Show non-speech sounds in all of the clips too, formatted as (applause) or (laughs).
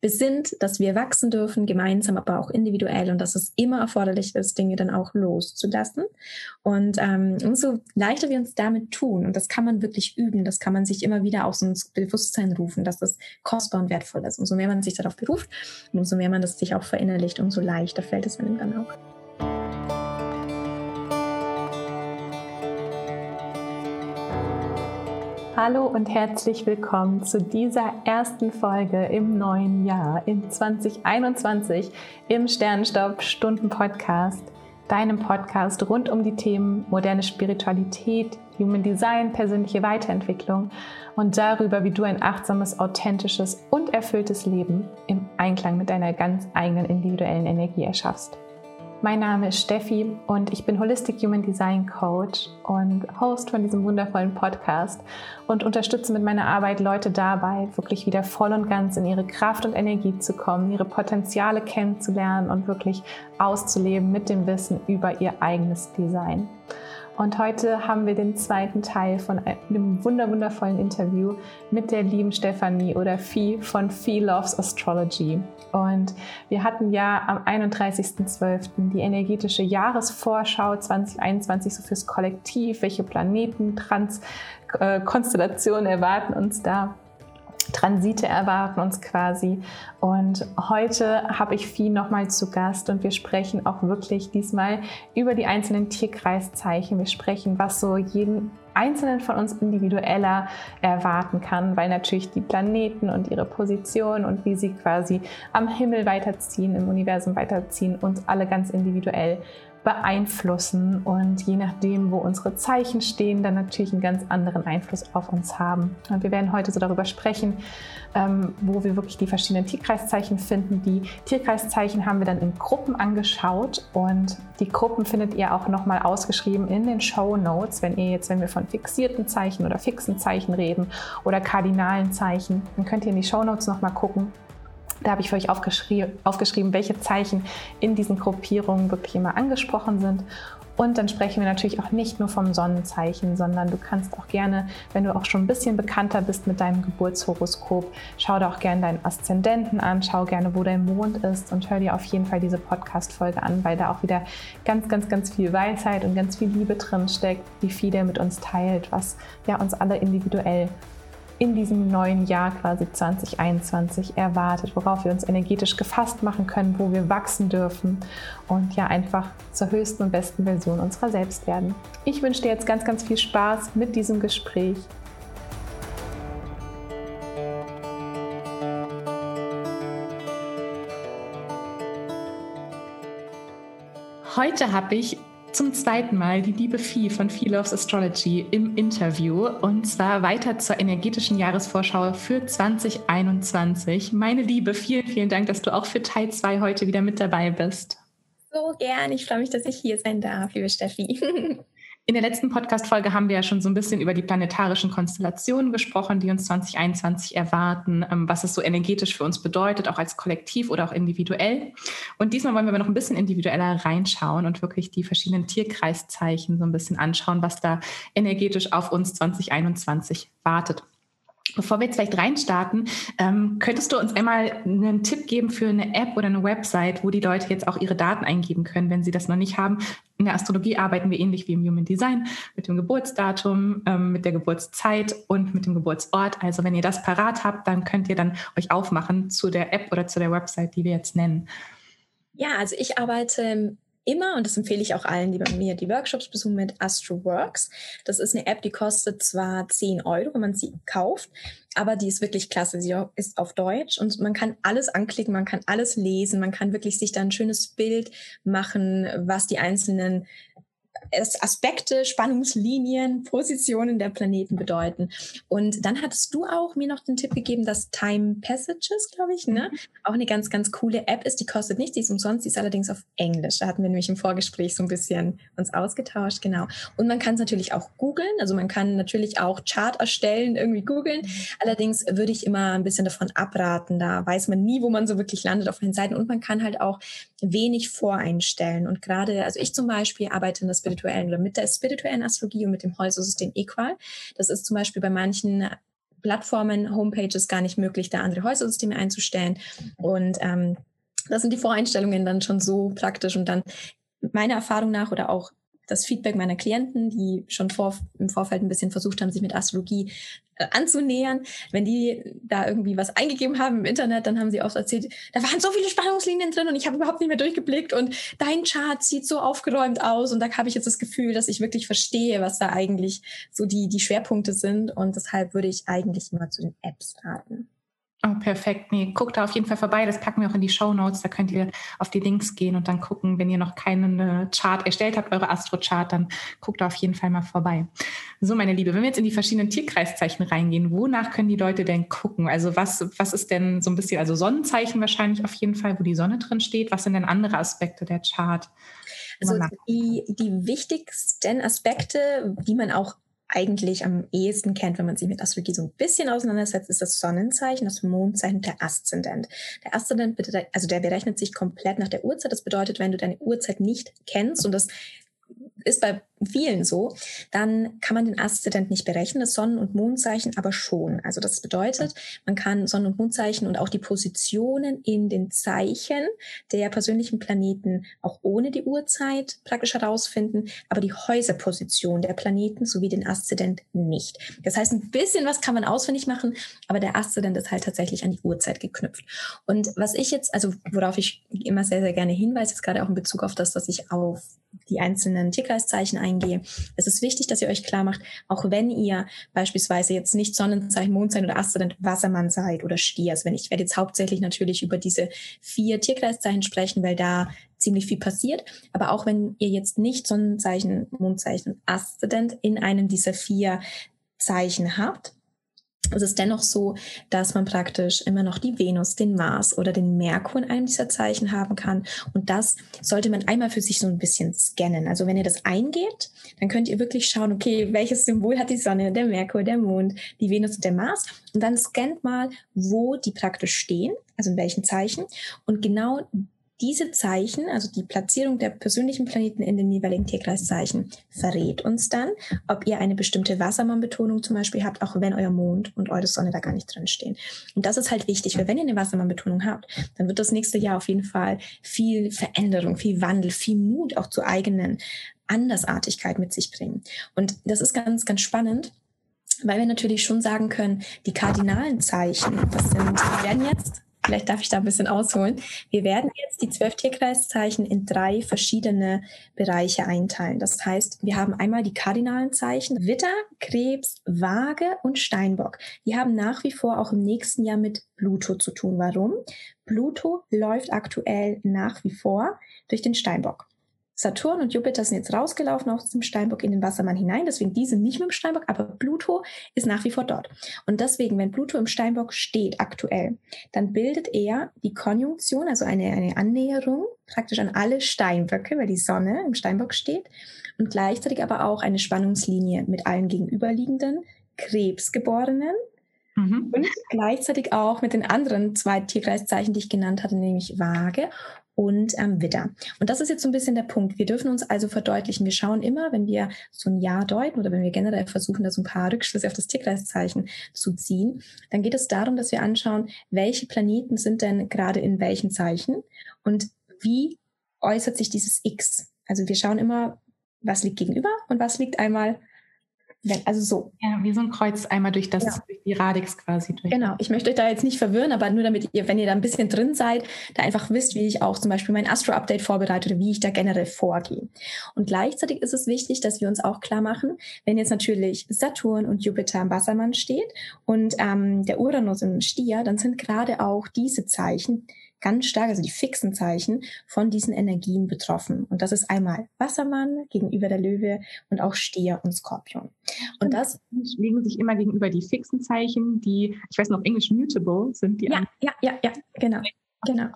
besinnt, dass wir wachsen dürfen, gemeinsam, aber auch individuell und dass es immer erforderlich ist, Dinge dann auch loszulassen. Und ähm, umso leichter wir uns damit tun, und das kann man wirklich üben, das kann man sich immer wieder aus ins Bewusstsein rufen, dass das kostbar und wertvoll ist. Umso mehr man sich darauf beruft umso mehr man das sich auch verinnerlicht, umso leichter fällt es einem dann auch. Hallo und herzlich willkommen zu dieser ersten Folge im neuen Jahr in 2021 im Sternenstopp Stunden Podcast, deinem Podcast rund um die Themen moderne Spiritualität, Human Design, persönliche Weiterentwicklung und darüber, wie du ein achtsames, authentisches und erfülltes Leben im Einklang mit deiner ganz eigenen individuellen Energie erschaffst. Mein Name ist Steffi und ich bin Holistic Human Design Coach und Host von diesem wundervollen Podcast und unterstütze mit meiner Arbeit Leute dabei, wirklich wieder voll und ganz in ihre Kraft und Energie zu kommen, ihre Potenziale kennenzulernen und wirklich auszuleben mit dem Wissen über ihr eigenes Design. Und heute haben wir den zweiten Teil von einem wunderwundervollen Interview mit der lieben Stefanie oder Fee von Fee Loves Astrology. Und wir hatten ja am 31.12. die energetische Jahresvorschau 2021 so fürs Kollektiv. Welche Planeten, Trans, äh, Konstellationen erwarten uns da? Transite erwarten uns quasi. Und heute habe ich Vieh nochmal zu Gast und wir sprechen auch wirklich diesmal über die einzelnen Tierkreiszeichen. Wir sprechen, was so jeden Einzelnen von uns individueller erwarten kann, weil natürlich die Planeten und ihre Position und wie sie quasi am Himmel weiterziehen, im Universum weiterziehen, uns alle ganz individuell beeinflussen und je nachdem, wo unsere Zeichen stehen, dann natürlich einen ganz anderen Einfluss auf uns haben. Und wir werden heute so darüber sprechen, ähm, wo wir wirklich die verschiedenen Tierkreiszeichen finden. Die Tierkreiszeichen haben wir dann in Gruppen angeschaut und die Gruppen findet ihr auch nochmal ausgeschrieben in den Show Notes. Wenn ihr jetzt, wenn wir von fixierten Zeichen oder fixen Zeichen reden oder kardinalen Zeichen, dann könnt ihr in die Show Notes nochmal gucken da habe ich für euch aufgeschrieben, aufgeschrieben, welche Zeichen in diesen Gruppierungen wirklich immer angesprochen sind. Und dann sprechen wir natürlich auch nicht nur vom Sonnenzeichen, sondern du kannst auch gerne, wenn du auch schon ein bisschen bekannter bist mit deinem Geburtshoroskop, schau dir auch gerne deinen Aszendenten an, schau gerne, wo dein Mond ist und hör dir auf jeden Fall diese Podcast-Folge an, weil da auch wieder ganz, ganz, ganz viel Weisheit und ganz viel Liebe drin steckt, wie viel der mit uns teilt, was ja uns alle individuell in diesem neuen Jahr quasi 2021 erwartet, worauf wir uns energetisch gefasst machen können, wo wir wachsen dürfen und ja einfach zur höchsten und besten Version unserer selbst werden. Ich wünsche dir jetzt ganz, ganz viel Spaß mit diesem Gespräch. Heute habe ich zum zweiten Mal die liebe Vieh von Fee Loves Astrology im Interview und zwar weiter zur energetischen Jahresvorschau für 2021. Meine Liebe, vielen, vielen Dank, dass du auch für Teil 2 heute wieder mit dabei bist. So gern. Ich freue mich, dass ich hier sein darf, liebe Steffi. (laughs) In der letzten Podcast-Folge haben wir ja schon so ein bisschen über die planetarischen Konstellationen gesprochen, die uns 2021 erwarten, ähm, was es so energetisch für uns bedeutet, auch als Kollektiv oder auch individuell. Und diesmal wollen wir aber noch ein bisschen individueller reinschauen und wirklich die verschiedenen Tierkreiszeichen so ein bisschen anschauen, was da energetisch auf uns 2021 wartet. Bevor wir jetzt vielleicht reinstarten, ähm, könntest du uns einmal einen Tipp geben für eine App oder eine Website, wo die Leute jetzt auch ihre Daten eingeben können, wenn sie das noch nicht haben? In der Astrologie arbeiten wir ähnlich wie im Human Design mit dem Geburtsdatum, ähm, mit der Geburtszeit und mit dem Geburtsort. Also wenn ihr das parat habt, dann könnt ihr dann euch aufmachen zu der App oder zu der Website, die wir jetzt nennen. Ja, also ich arbeite immer, und das empfehle ich auch allen, die bei mir die Workshops besuchen, mit AstroWorks. Das ist eine App, die kostet zwar 10 Euro, wenn man sie kauft, aber die ist wirklich klasse. Sie ist auf Deutsch und man kann alles anklicken, man kann alles lesen, man kann wirklich sich da ein schönes Bild machen, was die einzelnen Aspekte, Spannungslinien, Positionen der Planeten bedeuten. Und dann hattest du auch mir noch den Tipp gegeben, dass Time Passages, glaube ich, ne, mhm. auch eine ganz, ganz coole App ist. Die kostet nichts, die ist umsonst, die ist allerdings auf Englisch. Da hatten wir nämlich im Vorgespräch so ein bisschen uns ausgetauscht, genau. Und man kann es natürlich auch googeln, also man kann natürlich auch Chart erstellen, irgendwie googeln. Mhm. Allerdings würde ich immer ein bisschen davon abraten, da weiß man nie, wo man so wirklich landet auf den Seiten und man kann halt auch wenig voreinstellen. Und gerade, also ich zum Beispiel arbeite in der spirituellen oder mit der spirituellen Astrologie und mit dem Häusersystem Equal. Das ist zum Beispiel bei manchen Plattformen, Homepages gar nicht möglich, da andere Häusersysteme einzustellen. Und ähm, das sind die Voreinstellungen dann schon so praktisch. Und dann meiner Erfahrung nach oder auch das Feedback meiner Klienten, die schon vor, im Vorfeld ein bisschen versucht haben, sich mit Astrologie äh, anzunähern. Wenn die da irgendwie was eingegeben haben im Internet, dann haben sie oft erzählt, da waren so viele Spannungslinien drin und ich habe überhaupt nicht mehr durchgeblickt und dein Chart sieht so aufgeräumt aus und da habe ich jetzt das Gefühl, dass ich wirklich verstehe, was da eigentlich so die, die Schwerpunkte sind und deshalb würde ich eigentlich immer zu den Apps raten. Oh, perfekt. Nee, guckt da auf jeden Fall vorbei. Das packen wir auch in die Show Notes. Da könnt ihr auf die Links gehen und dann gucken, wenn ihr noch keinen äh, Chart erstellt habt, eure Astro-Chart, dann guckt da auf jeden Fall mal vorbei. So, meine Liebe, wenn wir jetzt in die verschiedenen Tierkreiszeichen reingehen, wonach können die Leute denn gucken? Also was, was ist denn so ein bisschen, also Sonnenzeichen wahrscheinlich auf jeden Fall, wo die Sonne drin steht. Was sind denn andere Aspekte der Chart? Also die, die wichtigsten Aspekte, die man auch eigentlich am ehesten kennt, wenn man sich mit Astrologie so ein bisschen auseinandersetzt, ist das Sonnenzeichen, das Mondzeichen, der Aszendent. Der Aszendent, also der berechnet sich komplett nach der Uhrzeit. Das bedeutet, wenn du deine Uhrzeit nicht kennst und das ist bei vielen so, dann kann man den Aszendent nicht berechnen, das Sonnen- und Mondzeichen aber schon. Also das bedeutet, man kann Sonnen- und Mondzeichen und auch die Positionen in den Zeichen der persönlichen Planeten auch ohne die Uhrzeit praktisch herausfinden, aber die Häuserposition der Planeten sowie den Aszendent nicht. Das heißt, ein bisschen was kann man auswendig machen, aber der Aszendent ist halt tatsächlich an die Uhrzeit geknüpft. Und was ich jetzt, also worauf ich immer sehr, sehr gerne hinweise, ist gerade auch in Bezug auf das, dass ich auf die einzelnen Tierkreiszeichen eingehe. Es ist wichtig, dass ihr euch klar macht, auch wenn ihr beispielsweise jetzt nicht Sonnenzeichen, Mondzeichen oder Aszendent Wassermann seid oder Stier. Also wenn ich werde jetzt hauptsächlich natürlich über diese vier Tierkreiszeichen sprechen, weil da ziemlich viel passiert. Aber auch wenn ihr jetzt nicht Sonnenzeichen, Mondzeichen, Aszendent in einem dieser vier Zeichen habt, es ist dennoch so, dass man praktisch immer noch die Venus, den Mars oder den Merkur in einem dieser Zeichen haben kann. Und das sollte man einmal für sich so ein bisschen scannen. Also wenn ihr das eingebt, dann könnt ihr wirklich schauen, okay, welches Symbol hat die Sonne, der Merkur, der Mond, die Venus und der Mars. Und dann scannt mal, wo die praktisch stehen, also in welchen Zeichen. Und genau diese Zeichen, also die Platzierung der persönlichen Planeten in den jeweiligen Tierkreiszeichen, verrät uns dann, ob ihr eine bestimmte Wassermann-Betonung zum Beispiel habt, auch wenn euer Mond und eure Sonne da gar nicht drin stehen. Und das ist halt wichtig, weil wenn ihr eine Wassermann-Betonung habt, dann wird das nächste Jahr auf jeden Fall viel Veränderung, viel Wandel, viel Mut auch zur eigenen Andersartigkeit mit sich bringen. Und das ist ganz, ganz spannend weil wir natürlich schon sagen können, die kardinalen Zeichen, das sind, wir werden jetzt Vielleicht darf ich da ein bisschen ausholen. Wir werden jetzt die zwölf Tierkreiszeichen in drei verschiedene Bereiche einteilen. Das heißt, wir haben einmal die kardinalen Zeichen Witter, Krebs, Waage und Steinbock. Die haben nach wie vor auch im nächsten Jahr mit Pluto zu tun. Warum? Pluto läuft aktuell nach wie vor durch den Steinbock. Saturn und Jupiter sind jetzt rausgelaufen aus dem Steinbock in den Wassermann hinein, deswegen diese nicht mit dem Steinbock, aber Pluto ist nach wie vor dort. Und deswegen, wenn Pluto im Steinbock steht aktuell, dann bildet er die Konjunktion, also eine, eine Annäherung praktisch an alle Steinböcke, weil die Sonne im Steinbock steht und gleichzeitig aber auch eine Spannungslinie mit allen gegenüberliegenden Krebsgeborenen, mhm. Und gleichzeitig auch mit den anderen zwei Tierkreiszeichen, die ich genannt hatte, nämlich Waage und ähm, Widder. Und das ist jetzt so ein bisschen der Punkt. Wir dürfen uns also verdeutlichen. Wir schauen immer, wenn wir so ein Jahr deuten oder wenn wir generell versuchen, da so ein paar Rückschlüsse auf das Tierkreiszeichen zu ziehen, dann geht es darum, dass wir anschauen, welche Planeten sind denn gerade in welchen Zeichen und wie äußert sich dieses X. Also wir schauen immer, was liegt gegenüber und was liegt einmal also so. Ja, wie so ein Kreuz einmal durch das, genau. durch die Radix quasi durch. Genau. Ich möchte euch da jetzt nicht verwirren, aber nur damit ihr, wenn ihr da ein bisschen drin seid, da einfach wisst, wie ich auch zum Beispiel mein Astro-Update vorbereite oder wie ich da generell vorgehe. Und gleichzeitig ist es wichtig, dass wir uns auch klar machen, wenn jetzt natürlich Saturn und Jupiter im Wassermann steht und ähm, der Uranus im Stier, dann sind gerade auch diese Zeichen ganz stark, also die fixen Zeichen von diesen Energien betroffen. Und das ist einmal Wassermann gegenüber der Löwe und auch Stier und Skorpion. Und das legen sich immer gegenüber die fixen Zeichen, die, ich weiß noch, Englisch mutable sind die. Ja, ja, ja, ja, genau, genau.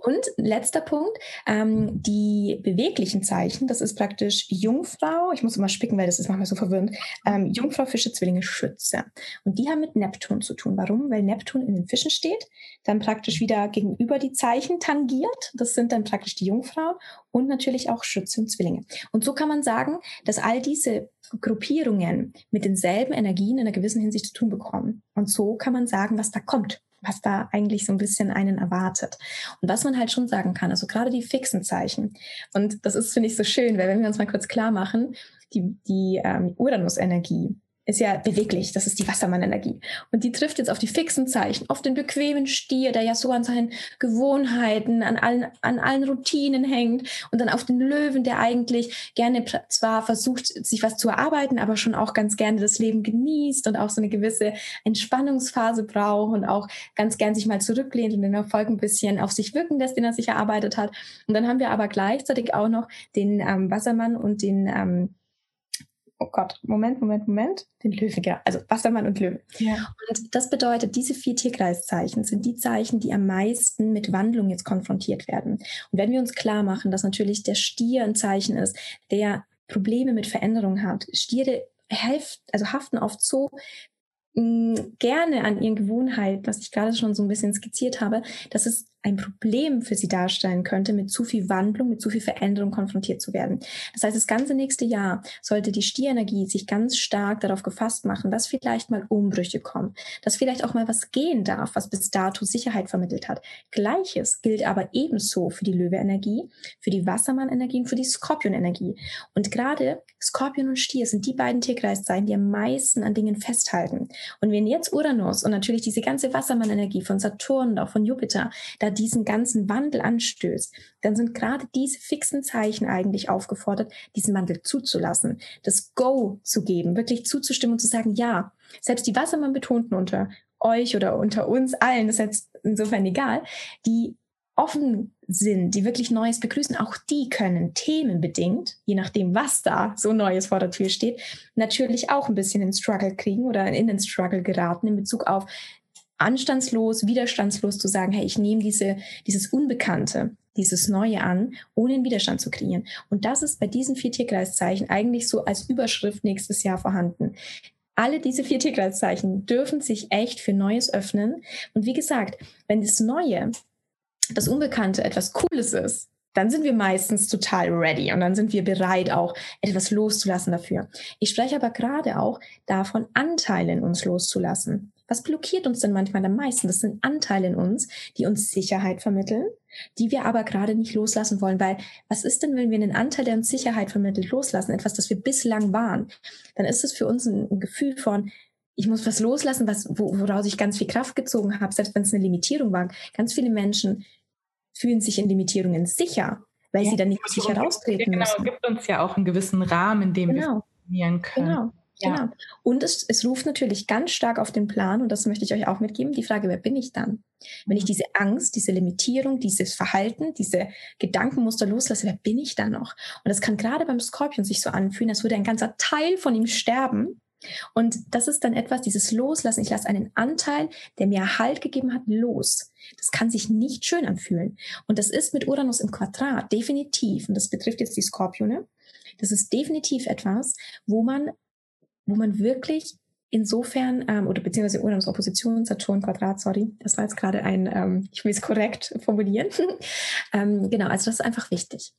Und letzter Punkt, ähm, die beweglichen Zeichen, das ist praktisch Jungfrau, ich muss immer spicken, weil das ist manchmal so verwirrend, ähm, Jungfrau, Fische, Zwillinge, Schütze. Und die haben mit Neptun zu tun. Warum? Weil Neptun in den Fischen steht, dann praktisch wieder gegenüber die Zeichen tangiert, das sind dann praktisch die Jungfrau und natürlich auch Schütze und Zwillinge. Und so kann man sagen, dass all diese Gruppierungen mit denselben Energien in einer gewissen Hinsicht zu tun bekommen. Und so kann man sagen, was da kommt was da eigentlich so ein bisschen einen erwartet. Und was man halt schon sagen kann, also gerade die fixen Zeichen. Und das ist, finde ich, so schön, weil wenn wir uns mal kurz klar machen, die, die ähm, Uranus-Energie, ist ja beweglich, das ist die Wassermann-Energie. Und die trifft jetzt auf die fixen Zeichen, auf den bequemen Stier, der ja so an seinen Gewohnheiten, an allen, an allen Routinen hängt und dann auf den Löwen, der eigentlich gerne zwar versucht, sich was zu erarbeiten, aber schon auch ganz gerne das Leben genießt und auch so eine gewisse Entspannungsphase braucht und auch ganz gern sich mal zurücklehnt und den Erfolg ein bisschen auf sich wirken lässt, den er sich erarbeitet hat. Und dann haben wir aber gleichzeitig auch noch den ähm, Wassermann und den ähm, oh Gott, Moment, Moment, Moment, den Löwen, ja, also Wassermann und Löwe. Ja. Und das bedeutet, diese vier Tierkreiszeichen sind die Zeichen, die am meisten mit Wandlung jetzt konfrontiert werden. Und wenn wir uns klar machen, dass natürlich der Stier ein Zeichen ist, der Probleme mit Veränderung hat, Stiere helft, also haften oft so mm, gerne an ihren Gewohnheiten, was ich gerade schon so ein bisschen skizziert habe, dass es ein Problem für sie darstellen könnte, mit zu viel Wandlung, mit zu viel Veränderung konfrontiert zu werden. Das heißt, das ganze nächste Jahr sollte die Stierenergie sich ganz stark darauf gefasst machen, dass vielleicht mal Umbrüche kommen, dass vielleicht auch mal was gehen darf, was bis dato Sicherheit vermittelt hat. Gleiches gilt aber ebenso für die Löwe-Energie, für die Wassermann-Energie und für die Skorpion-Energie. Und gerade Skorpion und Stier sind die beiden Tierkreiszeichen, die am meisten an Dingen festhalten. Und wenn jetzt Uranus und natürlich diese ganze Wassermann-Energie von Saturn und auch von Jupiter da diesen ganzen Wandel anstößt, dann sind gerade diese fixen Zeichen eigentlich aufgefordert, diesen Wandel zuzulassen, das Go zu geben, wirklich zuzustimmen und zu sagen, ja, selbst die Wassermann betonten unter euch oder unter uns allen, das ist jetzt insofern egal, die offen sind, die wirklich Neues begrüßen, auch die können themenbedingt, je nachdem, was da so Neues vor der Tür steht, natürlich auch ein bisschen in Struggle kriegen oder in den Struggle geraten in Bezug auf anstandslos, widerstandslos zu sagen, hey, ich nehme diese, dieses Unbekannte, dieses Neue an, ohne einen Widerstand zu kreieren. Und das ist bei diesen vier Tierkreiszeichen eigentlich so als Überschrift nächstes Jahr vorhanden. Alle diese vier Tierkreiszeichen dürfen sich echt für Neues öffnen. Und wie gesagt, wenn das Neue, das Unbekannte etwas Cooles ist, dann sind wir meistens total ready und dann sind wir bereit, auch etwas loszulassen dafür. Ich spreche aber gerade auch davon, Anteile in uns loszulassen. Was blockiert uns denn manchmal am meisten? Das sind Anteile in uns, die uns Sicherheit vermitteln, die wir aber gerade nicht loslassen wollen, weil was ist denn, wenn wir einen Anteil, der uns Sicherheit vermittelt, loslassen, etwas, das wir bislang waren? Dann ist es für uns ein, ein Gefühl von, ich muss was loslassen, was, woraus ich ganz viel Kraft gezogen habe, selbst wenn es eine Limitierung war. Ganz viele Menschen fühlen sich in Limitierungen sicher, weil ja, sie dann nicht aus sich heraustreten genau, müssen. Genau, gibt uns ja auch einen gewissen Rahmen, in dem genau. wir funktionieren können. Genau. Ja. Genau. Und es, es ruft natürlich ganz stark auf den Plan, und das möchte ich euch auch mitgeben, die Frage, wer bin ich dann? Wenn ich mhm. diese Angst, diese Limitierung, dieses Verhalten, diese Gedankenmuster loslasse, wer bin ich dann noch? Und das kann gerade beim Skorpion sich so anfühlen, als würde ein ganzer Teil von ihm sterben. Und das ist dann etwas, dieses Loslassen. Ich lasse einen Anteil, der mir Halt gegeben hat, los. Das kann sich nicht schön anfühlen. Und das ist mit Uranus im Quadrat definitiv, und das betrifft jetzt die Skorpione, das ist definitiv etwas, wo man wo man wirklich insofern, ähm, oder beziehungsweise Uranus Opposition, Saturn Quadrat, sorry, das war jetzt gerade ein, ähm, (laughs) ich will es korrekt (laughs) formulieren. (laughs) ähm, genau, also das ist einfach wichtig,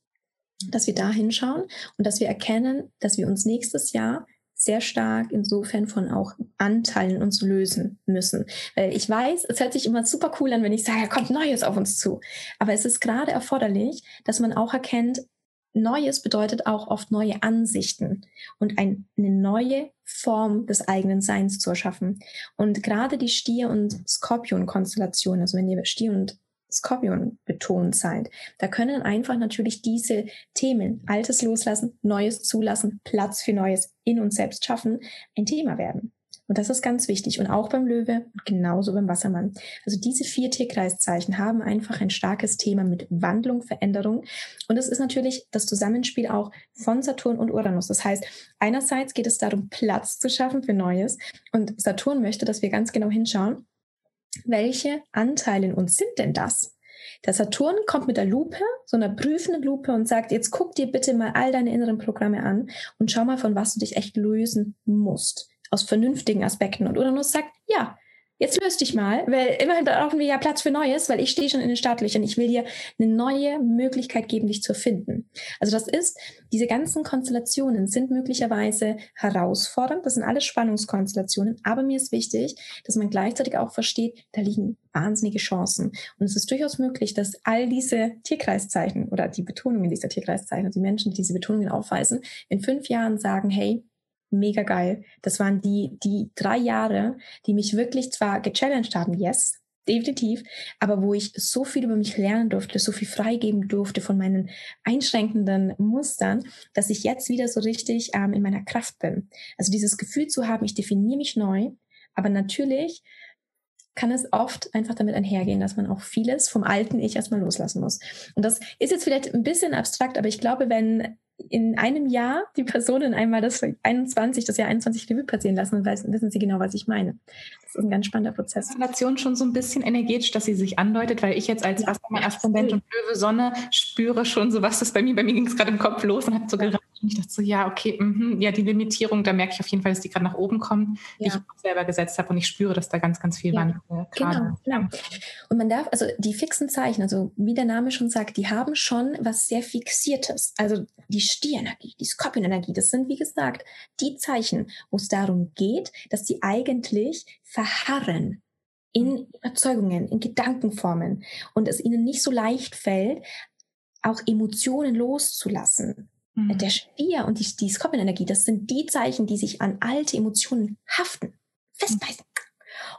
dass wir da hinschauen und dass wir erkennen, dass wir uns nächstes Jahr sehr stark insofern von auch Anteilen uns lösen müssen. Weil ich weiß, es hört sich immer super cool an, wenn ich sage, kommt Neues auf uns zu. Aber es ist gerade erforderlich, dass man auch erkennt, Neues bedeutet auch oft neue Ansichten und ein, eine neue Form des eigenen Seins zu erschaffen. Und gerade die Stier- und Skorpion-Konstellation, also wenn ihr Stier und Skorpion betont seid, da können einfach natürlich diese Themen, Altes loslassen, Neues zulassen, Platz für Neues in uns selbst schaffen, ein Thema werden. Und das ist ganz wichtig. Und auch beim Löwe und genauso beim Wassermann. Also diese vier Tierkreiszeichen haben einfach ein starkes Thema mit Wandlung, Veränderung. Und es ist natürlich das Zusammenspiel auch von Saturn und Uranus. Das heißt, einerseits geht es darum, Platz zu schaffen für Neues. Und Saturn möchte, dass wir ganz genau hinschauen, welche Anteile in uns sind denn das? Der Saturn kommt mit der Lupe, so einer prüfenden Lupe und sagt, jetzt guck dir bitte mal all deine inneren Programme an und schau mal, von was du dich echt lösen musst. Aus vernünftigen Aspekten. Und Uranus sagt, ja, jetzt löst dich mal, weil immerhin brauchen wir ja Platz für Neues, weil ich stehe schon in den Startlöchern. Ich will dir eine neue Möglichkeit geben, dich zu finden. Also das ist, diese ganzen Konstellationen sind möglicherweise herausfordernd. Das sind alles Spannungskonstellationen. Aber mir ist wichtig, dass man gleichzeitig auch versteht, da liegen wahnsinnige Chancen. Und es ist durchaus möglich, dass all diese Tierkreiszeichen oder die Betonungen dieser Tierkreiszeichen, die Menschen, die diese Betonungen aufweisen, in fünf Jahren sagen, hey, mega geil. Das waren die, die drei Jahre, die mich wirklich zwar gechallenged haben, yes, definitiv, aber wo ich so viel über mich lernen durfte, so viel freigeben durfte von meinen einschränkenden Mustern, dass ich jetzt wieder so richtig ähm, in meiner Kraft bin. Also dieses Gefühl zu haben, ich definiere mich neu, aber natürlich kann es oft einfach damit einhergehen, dass man auch vieles vom alten Ich erstmal loslassen muss. Und das ist jetzt vielleicht ein bisschen abstrakt, aber ich glaube, wenn in einem Jahr die Personen einmal das 21, das Jahr 21 Revue passieren lassen und weiß, wissen sie genau, was ich meine. Das ist ein ganz spannender Prozess. Relation schon so ein bisschen energetisch, dass sie sich andeutet, weil ich jetzt als ja, Wassermann, Aszendent und Löwe Sonne spüre schon so, was das bei mir, bei mir ging es gerade im Kopf los und hat so geraten. Und ich dachte so, ja, okay, mh, ja, die Limitierung, da merke ich auf jeden Fall, dass die gerade nach oben kommen, die ja. ich auch selber gesetzt habe und ich spüre, dass da ganz, ganz viel ja. Wandel Genau, genau. Und man darf, also die fixen Zeichen, also wie der Name schon sagt, die haben schon was sehr Fixiertes. Also die Stierenergie, die Skorpionenergie, das sind, wie gesagt, die Zeichen, wo es darum geht, dass die eigentlich verharren in Überzeugungen, in Gedankenformen und es ihnen nicht so leicht fällt, auch Emotionen loszulassen. Mhm. Der Stier und die, die Skorpionenergie, das sind die Zeichen, die sich an alte Emotionen haften, festbeißen.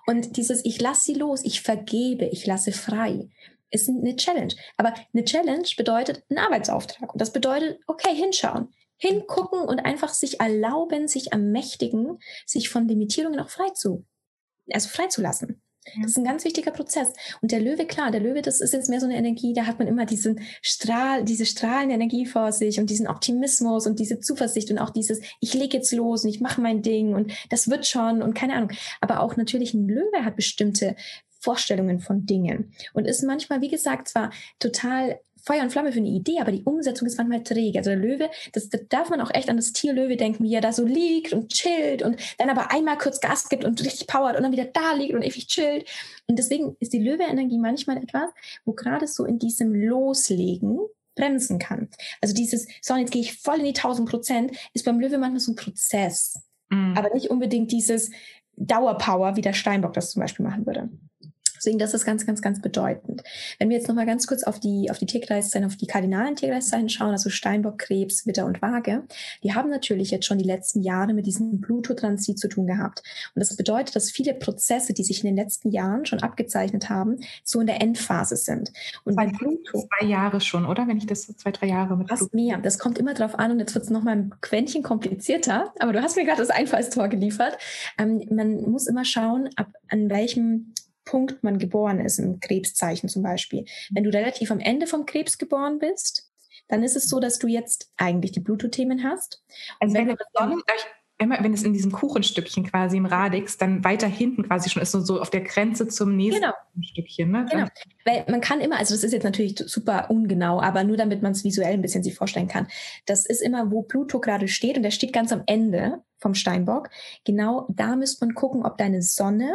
Und dieses, ich lasse sie los, ich vergebe, ich lasse frei, ist eine Challenge. Aber eine Challenge bedeutet ein Arbeitsauftrag. Und das bedeutet, okay, hinschauen, hingucken und einfach sich erlauben, sich ermächtigen, sich von Limitierungen auch frei zu, also freizulassen. Das ist ein ganz wichtiger Prozess. Und der Löwe, klar, der Löwe, das ist jetzt mehr so eine Energie, da hat man immer diesen Strahl, diese strahlende Energie vor sich und diesen Optimismus und diese Zuversicht und auch dieses, ich lege jetzt los und ich mache mein Ding und das wird schon und keine Ahnung. Aber auch natürlich ein Löwe hat bestimmte Vorstellungen von Dingen und ist manchmal, wie gesagt, zwar total Feuer und Flamme für eine Idee, aber die Umsetzung ist manchmal träge. Also der Löwe, das, das darf man auch echt an das Tier Löwe denken, wie er da so liegt und chillt und dann aber einmal kurz Gas gibt und richtig powert und dann wieder da liegt und ewig chillt. Und deswegen ist die Löwe-Energie manchmal etwas, wo gerade so in diesem Loslegen bremsen kann. Also dieses, so, jetzt gehe ich voll in die 1000 Prozent, ist beim Löwe manchmal so ein Prozess. Mhm. Aber nicht unbedingt dieses Dauerpower, wie der Steinbock das zum Beispiel machen würde. Deswegen, das ist ganz, ganz, ganz bedeutend. Wenn wir jetzt nochmal ganz kurz auf die, auf die Tierkreiszeichen, auf die kardinalen Tierkreiszeichen schauen, also Steinbock, Krebs, Witter und Waage, die haben natürlich jetzt schon die letzten Jahre mit diesem Pluto-Transit zu tun gehabt. Und das bedeutet, dass viele Prozesse, die sich in den letzten Jahren schon abgezeichnet haben, so in der Endphase sind. Und bei Pluto. Zwei Jahre schon, oder? Wenn ich das so zwei, drei Jahre mit Fast mehr. Das kommt immer drauf an und jetzt wird es nochmal ein Quäntchen komplizierter. Aber du hast mir gerade das Einfallstor geliefert. Ähm, man muss immer schauen, ab an welchem Punkt man geboren ist, im Krebszeichen zum Beispiel. Wenn du relativ am Ende vom Krebs geboren bist, dann ist es so, dass du jetzt eigentlich die Bluetooth-Themen hast. Also wenn, wenn, du immer, wenn es in diesem Kuchenstückchen quasi im Radix dann weiter hinten quasi schon ist, so, so auf der Grenze zum nächsten genau. Stückchen. Ne? Genau. Weil man kann immer, also das ist jetzt natürlich super ungenau, aber nur damit man es visuell ein bisschen sich vorstellen kann. Das ist immer, wo Pluto gerade steht und der steht ganz am Ende vom Steinbock. Genau da müsste man gucken, ob deine Sonne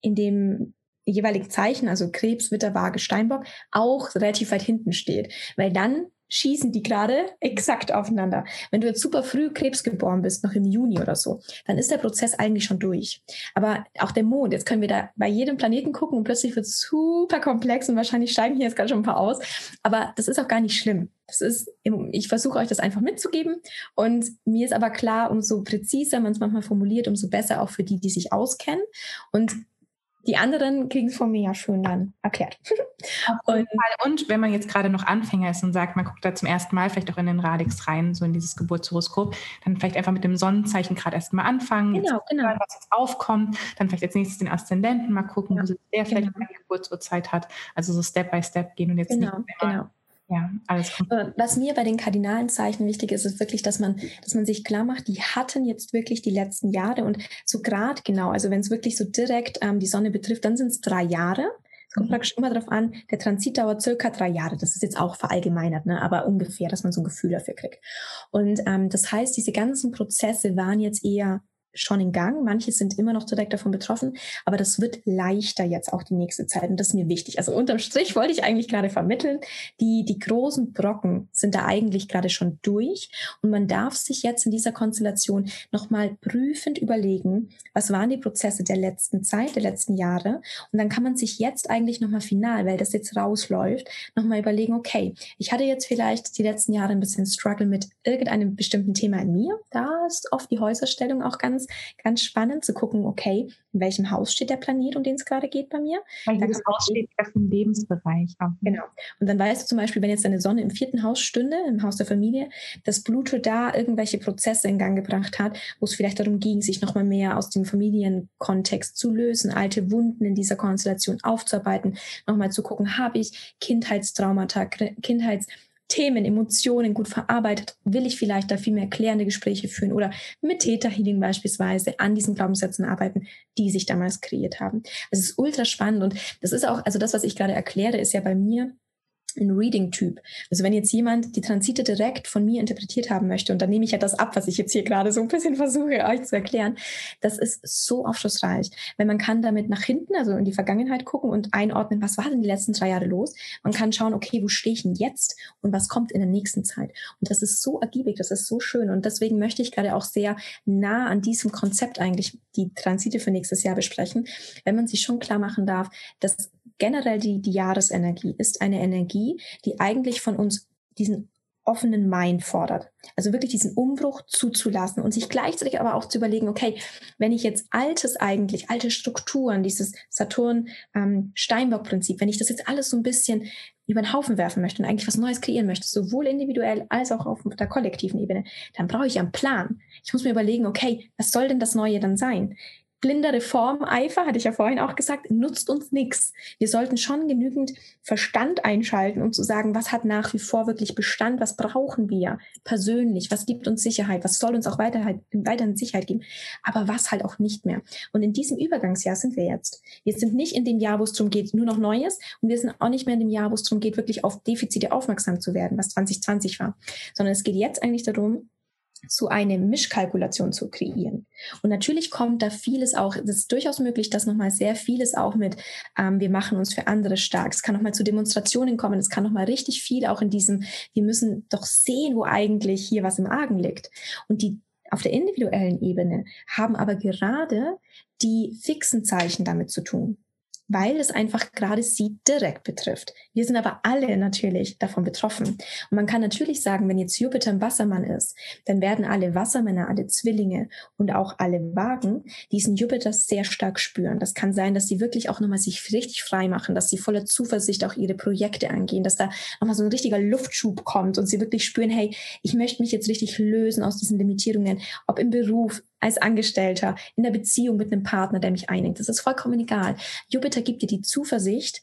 in dem jeweiligen Zeichen, also Krebs, Witter, Waage, Steinbock, auch relativ weit hinten steht. Weil dann schießen die gerade exakt aufeinander. Wenn du jetzt super früh Krebs geboren bist, noch im Juni oder so, dann ist der Prozess eigentlich schon durch. Aber auch der Mond, jetzt können wir da bei jedem Planeten gucken und plötzlich wird es super komplex und wahrscheinlich steigen hier jetzt gerade schon ein paar aus. Aber das ist auch gar nicht schlimm. Das ist, ich versuche euch das einfach mitzugeben. Und mir ist aber klar, umso präziser man es manchmal formuliert, umso besser auch für die, die sich auskennen. Und die anderen kriegen es von mir ja schön dann erklärt. und, und, wenn man jetzt gerade noch Anfänger ist und sagt, man guckt da zum ersten Mal vielleicht auch in den Radix rein, so in dieses Geburtshoroskop, dann vielleicht einfach mit dem Sonnenzeichen gerade erst mal anfangen, genau, genau. was jetzt aufkommt, dann vielleicht als nächstes den Aszendenten mal gucken, ja, wo der vielleicht genau. eine Geburtsurzeit hat. Also so Step by Step gehen und jetzt genau, nicht genau. Ja, alles gut. Was mir bei den kardinalen Zeichen wichtig ist, ist wirklich, dass man, dass man sich klar macht, die hatten jetzt wirklich die letzten Jahre und so grad genau, also wenn es wirklich so direkt ähm, die Sonne betrifft, dann sind es drei Jahre. Es kommt mhm. praktisch immer darauf an, der Transit dauert circa drei Jahre. Das ist jetzt auch verallgemeinert, ne? aber ungefähr, dass man so ein Gefühl dafür kriegt. Und ähm, das heißt, diese ganzen Prozesse waren jetzt eher schon in Gang. Manche sind immer noch direkt davon betroffen, aber das wird leichter jetzt auch die nächste Zeit und das ist mir wichtig. Also unterm Strich (laughs) wollte ich eigentlich gerade vermitteln, die, die großen Brocken sind da eigentlich gerade schon durch und man darf sich jetzt in dieser Konstellation nochmal prüfend überlegen, was waren die Prozesse der letzten Zeit, der letzten Jahre und dann kann man sich jetzt eigentlich nochmal final, weil das jetzt rausläuft, nochmal überlegen, okay, ich hatte jetzt vielleicht die letzten Jahre ein bisschen Struggle mit irgendeinem bestimmten Thema in mir. Da ist oft die Häuserstellung auch ganz ganz, ganz spannend zu gucken, okay, in welchem Haus steht der Planet, um den es gerade geht bei mir. Weil jedes Haus steht für einen Lebensbereich. Auch. Genau. Und dann weißt du zum Beispiel, wenn jetzt deine Sonne im vierten Haus stünde, im Haus der Familie, dass Pluto da irgendwelche Prozesse in Gang gebracht hat, wo es vielleicht darum ging, sich nochmal mehr aus dem Familienkontext zu lösen, alte Wunden in dieser Konstellation aufzuarbeiten, nochmal zu gucken, habe ich Kindheitstraumata, Kindheits Themen, Emotionen gut verarbeitet, will ich vielleicht da viel mehr klärende Gespräche führen oder mit Täterhealing beispielsweise an diesen Glaubenssätzen arbeiten, die sich damals kreiert haben. Also es ist ultra spannend und das ist auch, also das, was ich gerade erkläre, ist ja bei mir ein Reading-Typ. Also wenn jetzt jemand die Transite direkt von mir interpretiert haben möchte, und dann nehme ich ja das ab, was ich jetzt hier gerade so ein bisschen (laughs) versuche euch zu erklären, das ist so aufschlussreich. Weil man kann damit nach hinten, also in die Vergangenheit gucken und einordnen, was war denn die letzten drei Jahre los? Man kann schauen, okay, wo stehe ich denn jetzt und was kommt in der nächsten Zeit? Und das ist so ergiebig, das ist so schön. Und deswegen möchte ich gerade auch sehr nah an diesem Konzept eigentlich die Transite für nächstes Jahr besprechen, wenn man sich schon klar machen darf, dass generell die, die Jahresenergie ist eine Energie, die eigentlich von uns diesen offenen Mind fordert. Also wirklich diesen Umbruch zuzulassen und sich gleichzeitig aber auch zu überlegen, okay, wenn ich jetzt altes eigentlich, alte Strukturen, dieses Saturn-Steinbock-Prinzip, ähm, wenn ich das jetzt alles so ein bisschen über den Haufen werfen möchte und eigentlich was Neues kreieren möchte, sowohl individuell als auch auf der kollektiven Ebene, dann brauche ich einen Plan. Ich muss mir überlegen, okay, was soll denn das Neue dann sein? Blinder Reformeifer, hatte ich ja vorhin auch gesagt, nutzt uns nichts. Wir sollten schon genügend Verstand einschalten, um zu sagen, was hat nach wie vor wirklich Bestand, was brauchen wir persönlich, was gibt uns Sicherheit, was soll uns auch weiterhin, weiterhin Sicherheit geben, aber was halt auch nicht mehr. Und in diesem Übergangsjahr sind wir jetzt. Wir sind nicht in dem Jahr, wo es darum geht, nur noch Neues und wir sind auch nicht mehr in dem Jahr, wo es darum geht, wirklich auf Defizite aufmerksam zu werden, was 2020 war, sondern es geht jetzt eigentlich darum, so eine Mischkalkulation zu kreieren. Und natürlich kommt da vieles auch, es ist durchaus möglich, dass nochmal sehr vieles auch mit, ähm, wir machen uns für andere stark. Es kann nochmal zu Demonstrationen kommen, es kann nochmal richtig viel auch in diesem, wir müssen doch sehen, wo eigentlich hier was im Argen liegt. Und die auf der individuellen Ebene haben aber gerade die fixen Zeichen damit zu tun weil es einfach gerade sie direkt betrifft. Wir sind aber alle natürlich davon betroffen. Und man kann natürlich sagen, wenn jetzt Jupiter ein Wassermann ist, dann werden alle Wassermänner, alle Zwillinge und auch alle Wagen diesen Jupiter sehr stark spüren. Das kann sein, dass sie wirklich auch nochmal sich richtig frei machen, dass sie voller Zuversicht auch ihre Projekte angehen, dass da nochmal so ein richtiger Luftschub kommt und sie wirklich spüren, hey, ich möchte mich jetzt richtig lösen aus diesen Limitierungen, ob im Beruf, als Angestellter, in der Beziehung mit einem Partner, der mich einigt. Das ist vollkommen egal. Jupiter gibt dir die Zuversicht,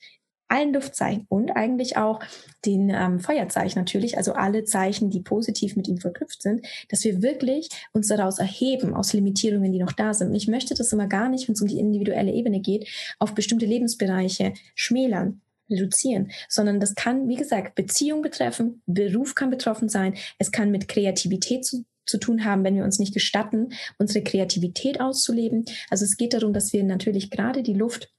allen Luftzeichen und eigentlich auch den ähm, Feuerzeichen natürlich, also alle Zeichen, die positiv mit ihm verknüpft sind, dass wir wirklich uns daraus erheben, aus Limitierungen, die noch da sind. Und ich möchte das immer gar nicht, wenn es um die individuelle Ebene geht, auf bestimmte Lebensbereiche schmälern reduzieren, sondern das kann, wie gesagt, Beziehung betreffen, Beruf kann betroffen sein, es kann mit Kreativität zu zu tun haben, wenn wir uns nicht gestatten, unsere Kreativität auszuleben. Also es geht darum, dass wir natürlich gerade die Luft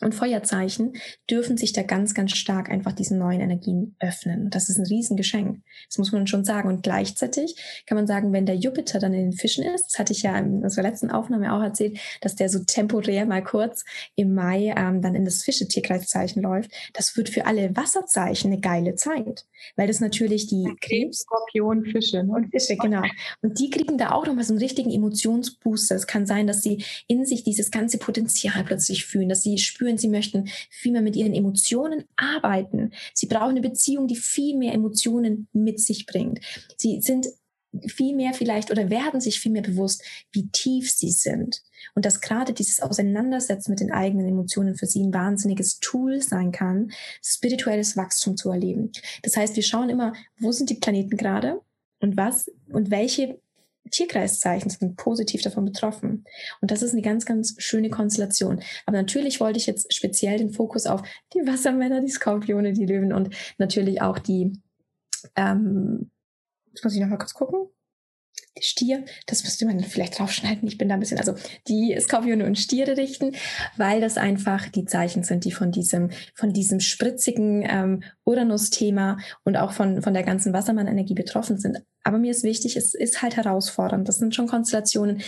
und Feuerzeichen dürfen sich da ganz, ganz stark einfach diesen neuen Energien öffnen. Das ist ein Riesengeschenk. Das muss man schon sagen. Und gleichzeitig kann man sagen, wenn der Jupiter dann in den Fischen ist, das hatte ich ja in unserer letzten Aufnahme auch erzählt, dass der so temporär mal kurz im Mai ähm, dann in das Fische-Tierkreiszeichen läuft. Das wird für alle Wasserzeichen eine geile Zeit. Weil das natürlich die Krebs, Skorpion, Fische. Ne? Und Fische, genau. Und die kriegen da auch nochmal so einen richtigen Emotionsbooster. Es kann sein, dass sie in sich dieses ganze Potenzial plötzlich fühlen, dass sie spüren, spüren, sie möchten viel mehr mit ihren Emotionen arbeiten. Sie brauchen eine Beziehung, die viel mehr Emotionen mit sich bringt. Sie sind viel mehr vielleicht oder werden sich viel mehr bewusst, wie tief sie sind. Und dass gerade dieses Auseinandersetzen mit den eigenen Emotionen für sie ein wahnsinniges Tool sein kann, spirituelles Wachstum zu erleben. Das heißt, wir schauen immer, wo sind die Planeten gerade und was und welche Tierkreiszeichen sind positiv davon betroffen. Und das ist eine ganz, ganz schöne Konstellation. Aber natürlich wollte ich jetzt speziell den Fokus auf die Wassermänner, die Skorpione, die Löwen und natürlich auch die, ähm, jetzt muss ich noch mal kurz gucken. Stier, das müsste man vielleicht draufschneiden. Ich bin da ein bisschen, also die Skorpione und Stiere richten, weil das einfach die Zeichen sind, die von diesem, von diesem spritzigen ähm, Uranus-Thema und auch von, von der ganzen Wassermann-Energie betroffen sind. Aber mir ist wichtig, es ist halt herausfordernd. Das sind schon Konstellationen,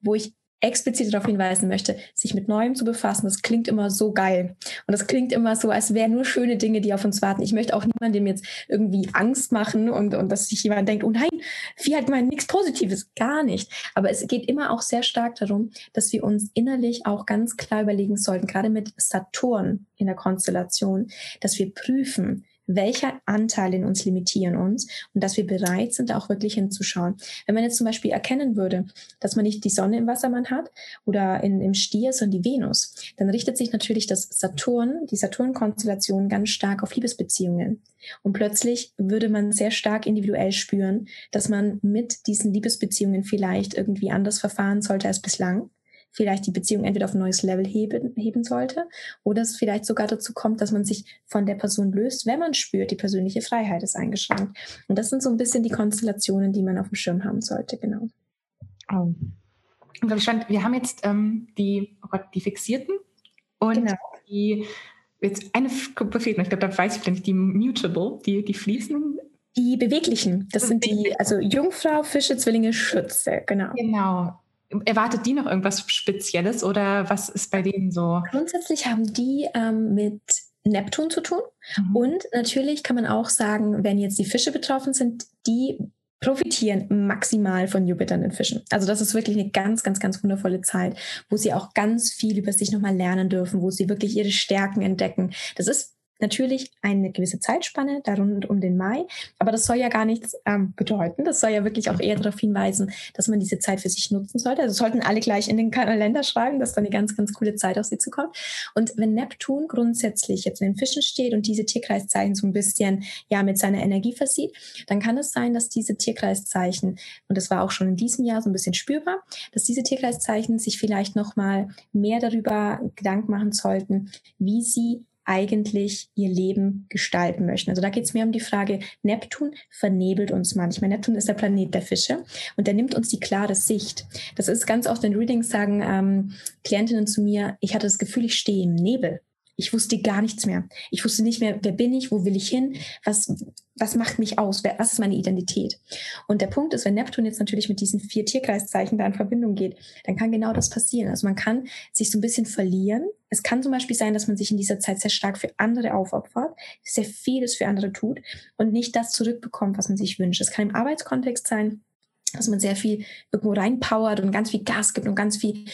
wo ich explizit darauf hinweisen möchte, sich mit Neuem zu befassen. Das klingt immer so geil. Und das klingt immer so, als wären nur schöne Dinge, die auf uns warten. Ich möchte auch niemandem jetzt irgendwie Angst machen und, und dass sich jemand denkt, oh nein, wie hat man nichts Positives? Gar nicht. Aber es geht immer auch sehr stark darum, dass wir uns innerlich auch ganz klar überlegen sollten, gerade mit Saturn in der Konstellation, dass wir prüfen, welcher Anteil in uns limitieren uns und dass wir bereit sind, auch wirklich hinzuschauen. Wenn man jetzt zum Beispiel erkennen würde, dass man nicht die Sonne im Wassermann hat oder in, im Stier, sondern die Venus, dann richtet sich natürlich das Saturn, die Saturn-Konstellation ganz stark auf Liebesbeziehungen. Und plötzlich würde man sehr stark individuell spüren, dass man mit diesen Liebesbeziehungen vielleicht irgendwie anders verfahren sollte als bislang vielleicht die Beziehung entweder auf ein neues Level heben, heben sollte oder es vielleicht sogar dazu kommt, dass man sich von der Person löst, wenn man spürt, die persönliche Freiheit ist eingeschränkt. Und das sind so ein bisschen die Konstellationen, die man auf dem Schirm haben sollte, genau. Oh. Stand, wir haben jetzt ähm, die, oh Gott, die Fixierten und genau. die, jetzt eine Gruppe fehlt noch, ich glaube, da weiß ich vielleicht die Mutable, die, die fließenden. Die beweglichen, das sind die, also Jungfrau, Fische, Zwillinge, Schütze, genau. Genau. Erwartet die noch irgendwas Spezielles oder was ist bei denen so? Grundsätzlich haben die ähm, mit Neptun zu tun. Mhm. Und natürlich kann man auch sagen, wenn jetzt die Fische betroffen sind, die profitieren maximal von Jupiter in den Fischen. Also das ist wirklich eine ganz, ganz, ganz wundervolle Zeit, wo sie auch ganz viel über sich nochmal lernen dürfen, wo sie wirklich ihre Stärken entdecken. Das ist natürlich eine gewisse Zeitspanne, da rund um den Mai. Aber das soll ja gar nichts ähm, bedeuten. Das soll ja wirklich auch eher darauf hinweisen, dass man diese Zeit für sich nutzen sollte. Also sollten alle gleich in den Kalender schreiben, dass dann eine ganz, ganz coole Zeit auf sie zukommt. Und wenn Neptun grundsätzlich jetzt in den Fischen steht und diese Tierkreiszeichen so ein bisschen ja mit seiner Energie versieht, dann kann es sein, dass diese Tierkreiszeichen, und das war auch schon in diesem Jahr so ein bisschen spürbar, dass diese Tierkreiszeichen sich vielleicht nochmal mehr darüber Gedanken machen sollten, wie sie eigentlich ihr Leben gestalten möchten. Also da geht es mehr um die Frage, Neptun vernebelt uns manchmal. Neptun ist der Planet der Fische und der nimmt uns die klare Sicht. Das ist ganz oft in Readings sagen ähm, Klientinnen zu mir, ich hatte das Gefühl, ich stehe im Nebel. Ich wusste gar nichts mehr. Ich wusste nicht mehr, wer bin ich, wo will ich hin, was, was macht mich aus, wer, was ist meine Identität. Und der Punkt ist, wenn Neptun jetzt natürlich mit diesen vier Tierkreiszeichen da in Verbindung geht, dann kann genau das passieren. Also man kann sich so ein bisschen verlieren. Es kann zum Beispiel sein, dass man sich in dieser Zeit sehr stark für andere aufopfert, sehr vieles für andere tut und nicht das zurückbekommt, was man sich wünscht. Es kann im Arbeitskontext sein, dass man sehr viel irgendwo reinpowert und ganz viel Gas gibt und ganz viel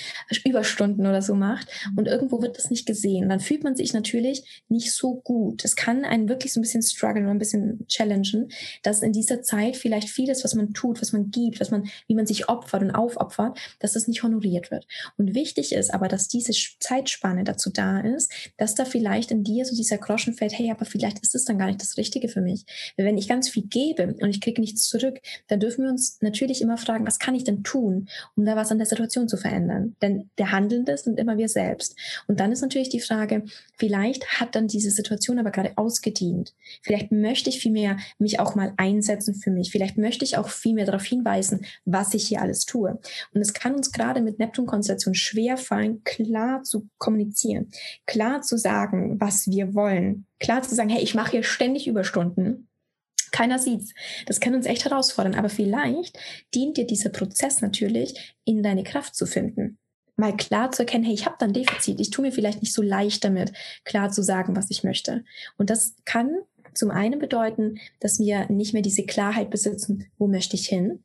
Überstunden oder so macht. Und irgendwo wird das nicht gesehen. Und dann fühlt man sich natürlich nicht so gut. Es kann einen wirklich so ein bisschen strugglen oder ein bisschen challengen, dass in dieser Zeit vielleicht vieles, was man tut, was man gibt, was man, wie man sich opfert und aufopfert, dass das nicht honoriert wird. Und wichtig ist aber, dass diese Zeitspanne dazu da ist, dass da vielleicht in dir so dieser Groschen fällt, hey, aber vielleicht ist es dann gar nicht das Richtige für mich. Wenn ich ganz viel gebe und ich kriege nichts zurück, dann dürfen wir uns natürlich natürlich immer fragen, was kann ich denn tun, um da was an der Situation zu verändern? Denn der Handelnde sind immer wir selbst. Und dann ist natürlich die Frage, vielleicht hat dann diese Situation aber gerade ausgedient. Vielleicht möchte ich vielmehr mich auch mal einsetzen für mich. Vielleicht möchte ich auch vielmehr darauf hinweisen, was ich hier alles tue. Und es kann uns gerade mit Neptun-Konstellation schwer fallen, klar zu kommunizieren, klar zu sagen, was wir wollen, klar zu sagen, hey, ich mache hier ständig Überstunden keiner sieht's. Das kann uns echt herausfordern. Aber vielleicht dient dir dieser Prozess natürlich, in deine Kraft zu finden. Mal klar zu erkennen, hey, ich habe da ein Defizit. Ich tue mir vielleicht nicht so leicht damit, klar zu sagen, was ich möchte. Und das kann zum einen bedeuten, dass wir nicht mehr diese Klarheit besitzen, wo möchte ich hin?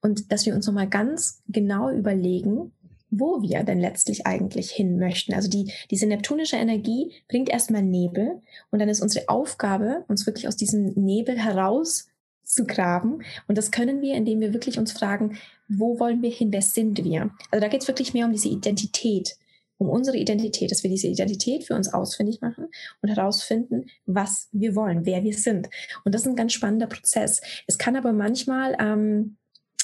Und dass wir uns nochmal ganz genau überlegen, wo wir denn letztlich eigentlich hin möchten. Also die, diese neptunische Energie bringt erstmal Nebel und dann ist unsere Aufgabe, uns wirklich aus diesem Nebel heraus zu graben. Und das können wir, indem wir wirklich uns fragen, wo wollen wir hin, wer sind wir? Also da geht es wirklich mehr um diese Identität, um unsere Identität, dass wir diese Identität für uns ausfindig machen und herausfinden, was wir wollen, wer wir sind. Und das ist ein ganz spannender Prozess. Es kann aber manchmal ähm,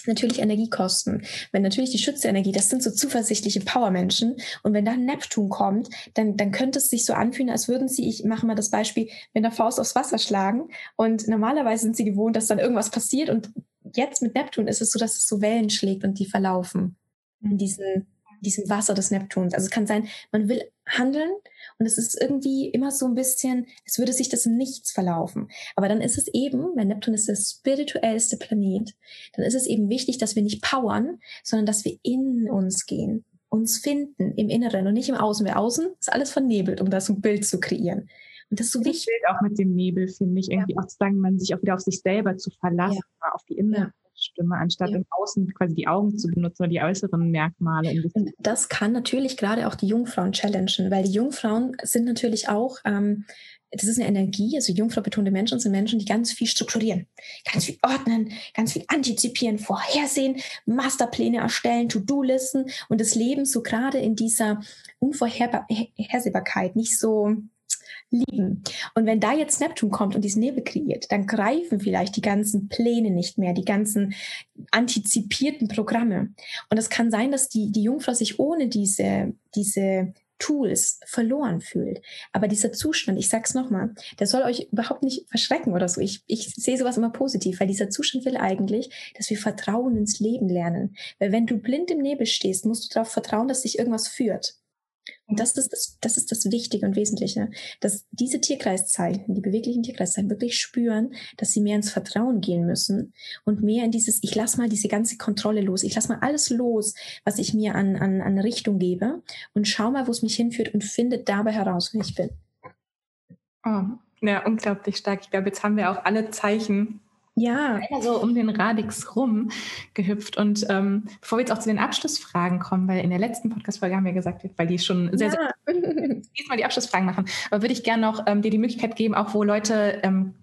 natürlich Energiekosten. Wenn natürlich die Schützenergie, das sind so zuversichtliche Powermenschen. Und wenn dann Neptun kommt, dann, dann könnte es sich so anfühlen, als würden sie, ich mache mal das Beispiel, mit der Faust aufs Wasser schlagen. Und normalerweise sind sie gewohnt, dass dann irgendwas passiert. Und jetzt mit Neptun ist es so, dass es so Wellen schlägt und die verlaufen in diesen, diesem Wasser des Neptuns. Also es kann sein, man will handeln und es ist irgendwie immer so ein bisschen, es würde sich das im Nichts verlaufen. Aber dann ist es eben, weil Neptun ist der spirituellste Planet, dann ist es eben wichtig, dass wir nicht powern, sondern dass wir in uns gehen, uns finden im Inneren und nicht im Außen. Weil Außen ist alles vernebelt, um das ein Bild zu kreieren. Und das ist so das wichtig. Bild auch mit dem Nebel, finde ich, irgendwie ja. auch zu sagen, man sich auch wieder auf sich selber zu verlassen, ja. auf die innere Stimme, anstatt ja. im Außen quasi die Augen zu benutzen oder die äußeren Merkmale. Das kann natürlich gerade auch die Jungfrauen challengen, weil die Jungfrauen sind natürlich auch, ähm, das ist eine Energie, also Jungfrau betonte Menschen sind Menschen, die ganz viel strukturieren, ganz viel ordnen, ganz viel antizipieren, vorhersehen, Masterpläne erstellen, To-Do-Listen und das Leben so gerade in dieser Unvorhersehbarkeit nicht so lieben. Und wenn da jetzt Neptun kommt und diesen Nebel kreiert, dann greifen vielleicht die ganzen Pläne nicht mehr, die ganzen antizipierten Programme. Und es kann sein, dass die, die Jungfrau sich ohne diese, diese Tools verloren fühlt. Aber dieser Zustand, ich sag's nochmal, der soll euch überhaupt nicht verschrecken oder so. Ich, ich sehe sowas immer positiv, weil dieser Zustand will eigentlich, dass wir Vertrauen ins Leben lernen. Weil wenn du blind im Nebel stehst, musst du darauf vertrauen, dass sich irgendwas führt. Und das ist das, das ist das Wichtige und Wesentliche, dass diese Tierkreiszeichen, die beweglichen Tierkreiszeichen wirklich spüren, dass sie mehr ins Vertrauen gehen müssen und mehr in dieses, ich lass mal diese ganze Kontrolle los, ich lass mal alles los, was ich mir an, an, an Richtung gebe und schau mal, wo es mich hinführt und finde dabei heraus, wer ich bin. Oh, ja, unglaublich stark. Ich glaube, jetzt haben wir auch alle Zeichen ja. so um den Radix rum gehüpft. Und ähm, bevor wir jetzt auch zu den Abschlussfragen kommen, weil in der letzten Podcast-Folge haben wir gesagt, weil die schon sehr, ja. sehr (laughs) diesmal die Abschlussfragen machen, aber würde ich gerne noch ähm, dir die Möglichkeit geben, auch wo Leute, ähm,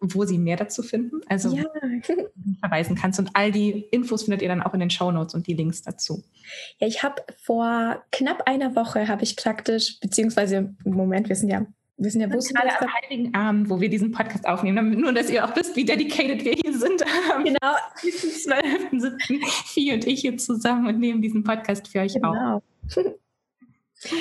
wo sie mehr dazu finden, also ja. verweisen kannst. Und all die Infos findet ihr dann auch in den Show Notes und die Links dazu. Ja, ich habe vor knapp einer Woche habe ich praktisch, beziehungsweise im Moment, wir sind ja wir sind ja bloß gerade am Heiligen Abend, wo wir diesen Podcast aufnehmen, nur dass ihr auch wisst, wie dedicated wir hier sind. Genau. (laughs) Am 12.07. Vieh und ich hier zusammen und nehmen diesen Podcast für euch genau. auf.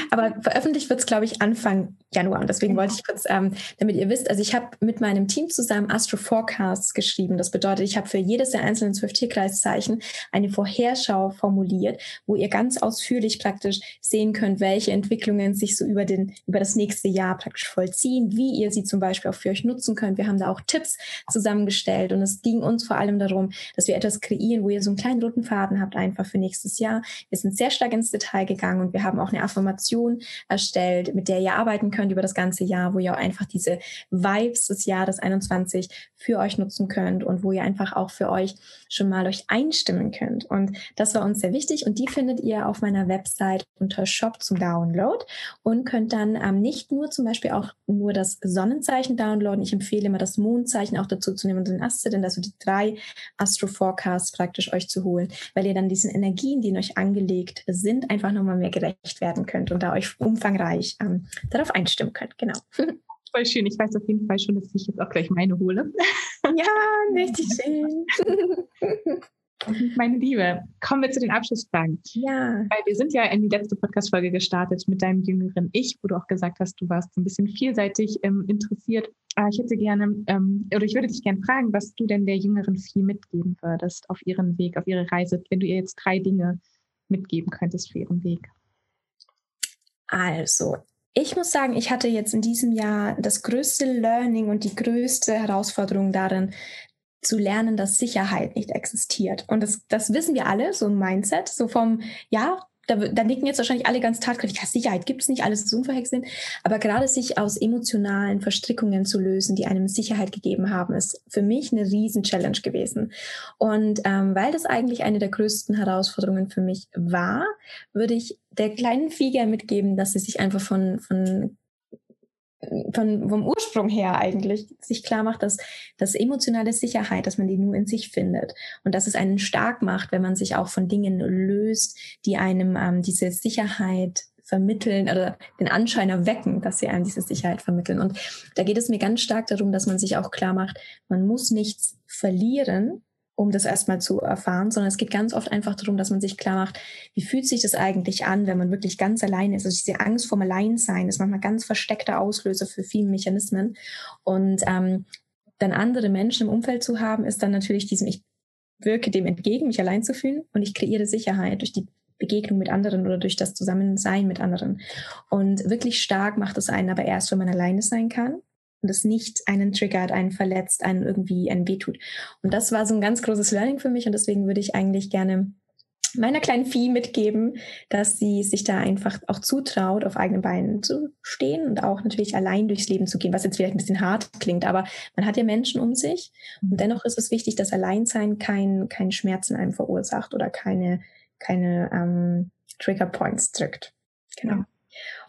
Aber veröffentlicht wird es, glaube ich, Anfang Januar. Und deswegen wollte ich kurz, ähm, damit ihr wisst, also ich habe mit meinem Team zusammen Astro Forecasts geschrieben. Das bedeutet, ich habe für jedes der einzelnen zwölf Tierkreiszeichen eine Vorherschau formuliert, wo ihr ganz ausführlich praktisch sehen könnt, welche Entwicklungen sich so über, den, über das nächste Jahr praktisch vollziehen, wie ihr sie zum Beispiel auch für euch nutzen könnt. Wir haben da auch Tipps zusammengestellt und es ging uns vor allem darum, dass wir etwas kreieren, wo ihr so einen kleinen roten Faden habt einfach für nächstes Jahr. Wir sind sehr stark ins Detail gegangen und wir haben auch eine Affirmation Information erstellt, mit der ihr arbeiten könnt über das ganze Jahr, wo ihr auch einfach diese Vibes des Jahres 21 für euch nutzen könnt und wo ihr einfach auch für euch schon mal euch einstimmen könnt. Und das war uns sehr wichtig und die findet ihr auf meiner Website unter Shop zum Download und könnt dann ähm, nicht nur zum Beispiel auch nur das Sonnenzeichen downloaden. Ich empfehle immer das Mondzeichen auch dazu zu nehmen und den Aszendent, also die drei Astro Forecasts praktisch euch zu holen, weil ihr dann diesen Energien, die in euch angelegt sind, einfach nochmal mehr gerecht werden könnt könnt und da euch umfangreich ähm, darauf einstimmen könnt. Genau. (laughs) Voll schön. Ich weiß auf jeden Fall schon, dass ich jetzt auch gleich meine hole. Ja, richtig (laughs) schön. Meine Liebe, kommen wir zu den Abschlussfragen. Ja. Weil wir sind ja in die letzte Podcast-Folge gestartet mit deinem jüngeren Ich, wo du auch gesagt hast, du warst ein bisschen vielseitig ähm, interessiert. Aber ich hätte gerne, ähm, oder ich würde dich gerne fragen, was du denn der jüngeren Vieh mitgeben würdest auf ihren Weg, auf ihre Reise, wenn du ihr jetzt drei Dinge mitgeben könntest für ihren Weg. Also, ich muss sagen, ich hatte jetzt in diesem Jahr das größte Learning und die größte Herausforderung darin, zu lernen, dass Sicherheit nicht existiert. Und das, das wissen wir alle, so ein Mindset, so vom, ja, da, da nicken jetzt wahrscheinlich alle ganz tatkräftig, ja, Sicherheit gibt es nicht, alles ist unverhext Aber gerade sich aus emotionalen Verstrickungen zu lösen, die einem Sicherheit gegeben haben, ist für mich eine Riesen-Challenge gewesen. Und ähm, weil das eigentlich eine der größten Herausforderungen für mich war, würde ich der kleinen Flieger mitgeben, dass sie sich einfach von, von von, vom Ursprung her eigentlich sich klar macht, dass, dass emotionale Sicherheit, dass man die nur in sich findet und dass es einen stark macht, wenn man sich auch von Dingen löst, die einem ähm, diese Sicherheit vermitteln oder den Anschein erwecken, dass sie einem diese Sicherheit vermitteln. Und da geht es mir ganz stark darum, dass man sich auch klar macht, man muss nichts verlieren, um das erstmal zu erfahren, sondern es geht ganz oft einfach darum, dass man sich klar macht, wie fühlt sich das eigentlich an, wenn man wirklich ganz allein ist. Also diese Angst vorm Alleinsein ist manchmal ganz versteckter Auslöser für viele Mechanismen. Und ähm, dann andere Menschen im Umfeld zu haben, ist dann natürlich diesem, ich wirke dem entgegen, mich allein zu fühlen und ich kreiere Sicherheit durch die Begegnung mit anderen oder durch das Zusammensein mit anderen. Und wirklich stark macht es einen aber erst, wenn man alleine sein kann und es nicht einen triggert, einen verletzt, einen irgendwie einen wehtut. Und das war so ein ganz großes Learning für mich und deswegen würde ich eigentlich gerne meiner kleinen Vieh mitgeben, dass sie sich da einfach auch zutraut, auf eigenen Beinen zu stehen und auch natürlich allein durchs Leben zu gehen, was jetzt vielleicht ein bisschen hart klingt, aber man hat ja Menschen um sich und mhm. dennoch ist es wichtig, dass Alleinsein kein, kein Schmerz in einem verursacht oder keine, keine ähm, Trigger Points drückt. Genau. Ja.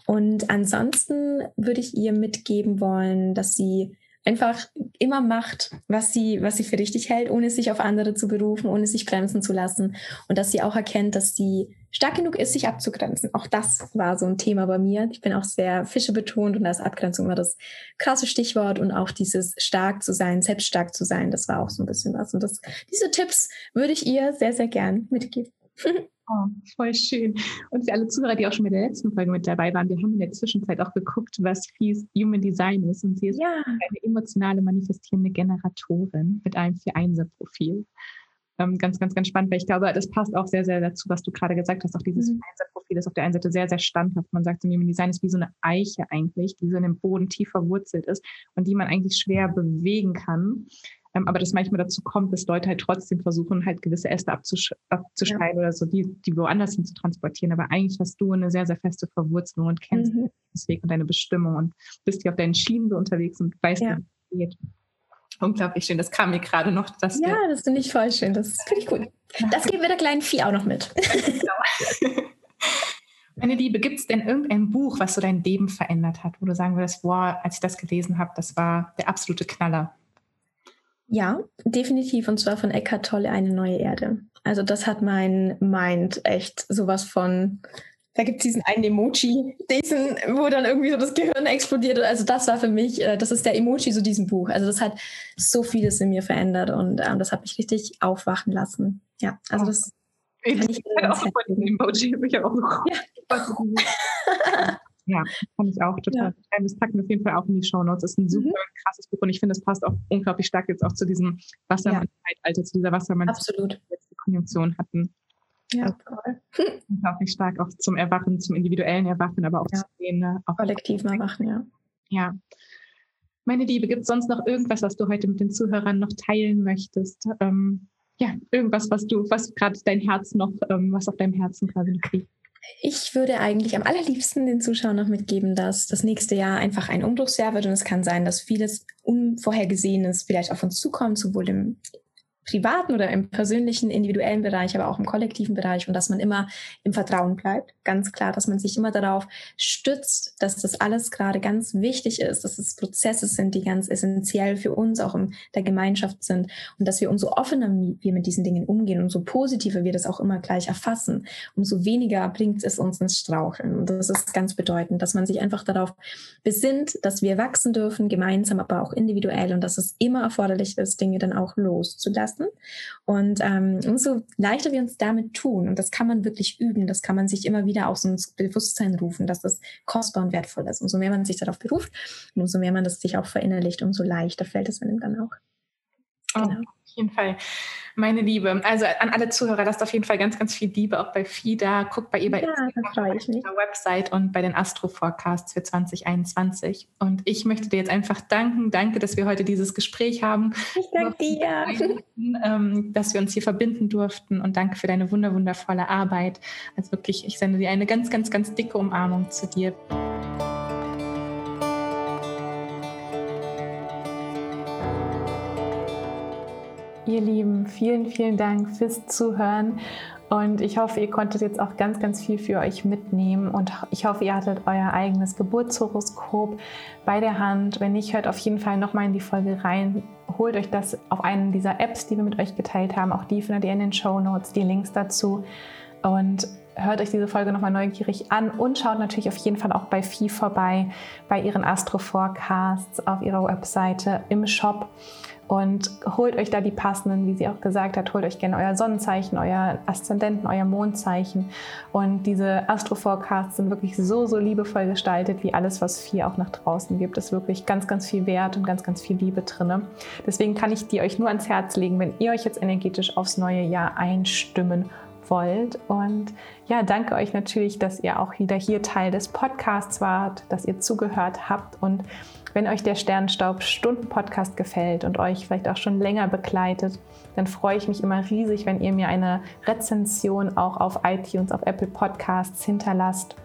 Und ansonsten würde ich ihr mitgeben wollen, dass sie einfach immer macht, was sie, was sie für richtig hält, ohne sich auf andere zu berufen, ohne sich bremsen zu lassen. Und dass sie auch erkennt, dass sie stark genug ist, sich abzugrenzen. Auch das war so ein Thema bei mir. Ich bin auch sehr Fische betont und ist Abgrenzung immer das krasse Stichwort und auch dieses stark zu sein, selbst stark zu sein, das war auch so ein bisschen was. Und das, diese Tipps würde ich ihr sehr, sehr gern mitgeben. Oh, voll schön. Und für alle Zuhörer, die auch schon mit der letzten Folge mit dabei waren, wir haben in der Zwischenzeit auch geguckt, was Fies Human Design ist. Und sie ist ja. eine emotionale, manifestierende Generatorin mit einem Vier-Einser-Profil. Ähm, ganz, ganz, ganz spannend, weil ich glaube, das passt auch sehr, sehr dazu, was du gerade gesagt hast. Auch dieses mhm. Vier-Einser-Profil ist auf der einen Seite sehr, sehr standhaft. Man sagt, im Human Design ist wie so eine Eiche eigentlich, die so in dem Boden tief verwurzelt ist und die man eigentlich schwer bewegen kann. Ähm, aber das manchmal dazu kommt, dass Leute halt trotzdem versuchen, halt gewisse Äste abzusch abzuschneiden ja. oder so, die, die woanders hin zu transportieren. Aber eigentlich hast du eine sehr, sehr feste Verwurzelung und kennst mhm. den Weg und deine Bestimmung und bist hier auf deinen Schienen unterwegs und weißt, ja. wie es geht. Unglaublich schön. Das kam mir gerade noch. Dass ja, das finde ich voll schön. Das finde ich gut. Das geben wir der kleinen Vieh auch noch mit. Genau. (laughs) Meine Liebe, gibt es denn irgendein Buch, was so dein Leben verändert hat, wo du sagen würdest, wow, als ich das gelesen habe, das war der absolute Knaller? Ja, definitiv. Und zwar von Eckhart Tolle, eine neue Erde. Also das hat mein Mind echt sowas von. Da gibt es diesen einen Emoji, diesen, wo dann irgendwie so das Gehirn explodiert. Also das war für mich, äh, das ist der Emoji zu diesem Buch. Also das hat so vieles in mir verändert und ähm, das hat mich richtig aufwachen lassen. Ja, also das. Ich, ich auch von dem Emoji, ich habe auch ja. Ja, fand ich auch total. Ja. Das packen wir auf jeden Fall auch in die Show Notes. Das ist ein mhm. super mhm. krasses Buch und ich finde, es passt auch unglaublich stark jetzt auch zu diesem Wassermann-Zeitalter, ja. zu dieser Wassermann, Absolut. die wir jetzt die Konjunktion hatten. Ja, also, toll. (laughs) Unglaublich stark auch zum Erwachen, zum individuellen Erwachen, aber auch ja. zu sehen. Ne? Auch Kollektiven Erwachen, ja. Ja. Meine Liebe, gibt es sonst noch irgendwas, was du heute mit den Zuhörern noch teilen möchtest? Ähm, ja, irgendwas, was du, was gerade dein Herz noch, ähm, was auf deinem Herzen quasi noch liegt? Ich würde eigentlich am allerliebsten den Zuschauern noch mitgeben, dass das nächste Jahr einfach ein Umbruchsjahr wird. Und es kann sein, dass vieles Unvorhergesehenes vielleicht auf uns zukommt, sowohl im privaten oder im persönlichen, individuellen Bereich, aber auch im kollektiven Bereich und dass man immer im Vertrauen bleibt. Ganz klar, dass man sich immer darauf stützt, dass das alles gerade ganz wichtig ist, dass es Prozesse sind, die ganz essentiell für uns auch in der Gemeinschaft sind und dass wir umso offener wir mit diesen Dingen umgehen, umso positiver wir das auch immer gleich erfassen, umso weniger bringt es uns ins Straucheln. Und das ist ganz bedeutend, dass man sich einfach darauf besinnt, dass wir wachsen dürfen, gemeinsam, aber auch individuell und dass es immer erforderlich ist, Dinge dann auch loszulassen lassen. Und ähm, umso leichter wir uns damit tun, und das kann man wirklich üben, das kann man sich immer wieder aus ins Bewusstsein rufen, dass das kostbar und wertvoll ist. Umso mehr man sich darauf beruft und umso mehr man das sich auch verinnerlicht, umso leichter fällt es einem dann auch. Oh, genau. Oh, auf jeden Fall. Meine Liebe, also an alle Zuhörer, lasst auf jeden Fall ganz, ganz viel Liebe auch bei FIDA. Guckt bei ihr bei ja, Instagram, auf der Website und bei den Astro-Forecasts für 2021. Und ich möchte dir jetzt einfach danken. Danke, dass wir heute dieses Gespräch haben. Ich danke dir. Ähm, dass wir uns hier verbinden durften. Und danke für deine wunder, wundervolle Arbeit. Also wirklich, ich sende dir eine ganz, ganz, ganz dicke Umarmung zu dir. Ihr Lieben, vielen, vielen Dank fürs Zuhören. Und ich hoffe, ihr konntet jetzt auch ganz, ganz viel für euch mitnehmen. Und ich hoffe, ihr hattet euer eigenes Geburtshoroskop bei der Hand. Wenn nicht, hört auf jeden Fall nochmal in die Folge rein. Holt euch das auf einen dieser Apps, die wir mit euch geteilt haben. Auch die findet ihr in den Show Notes, die Links dazu. Und hört euch diese Folge nochmal neugierig an und schaut natürlich auf jeden Fall auch bei Vieh vorbei, bei ihren Astro-Forecasts auf ihrer Webseite, im Shop und holt euch da die passenden, wie sie auch gesagt hat, holt euch gerne euer Sonnenzeichen, euer Aszendenten, euer Mondzeichen. Und diese Astro-Forecasts sind wirklich so, so liebevoll gestaltet, wie alles, was Vieh auch nach draußen gibt. ist wirklich ganz, ganz viel Wert und ganz, ganz viel Liebe drin. Deswegen kann ich die euch nur ans Herz legen, wenn ihr euch jetzt energetisch aufs neue Jahr einstimmen wollt. Und ja, danke euch natürlich, dass ihr auch wieder hier Teil des Podcasts wart, dass ihr zugehört habt. Und wenn euch der Sternstaub Stunden Podcast gefällt und euch vielleicht auch schon länger begleitet, dann freue ich mich immer riesig, wenn ihr mir eine Rezension auch auf iTunes, auf Apple Podcasts hinterlasst.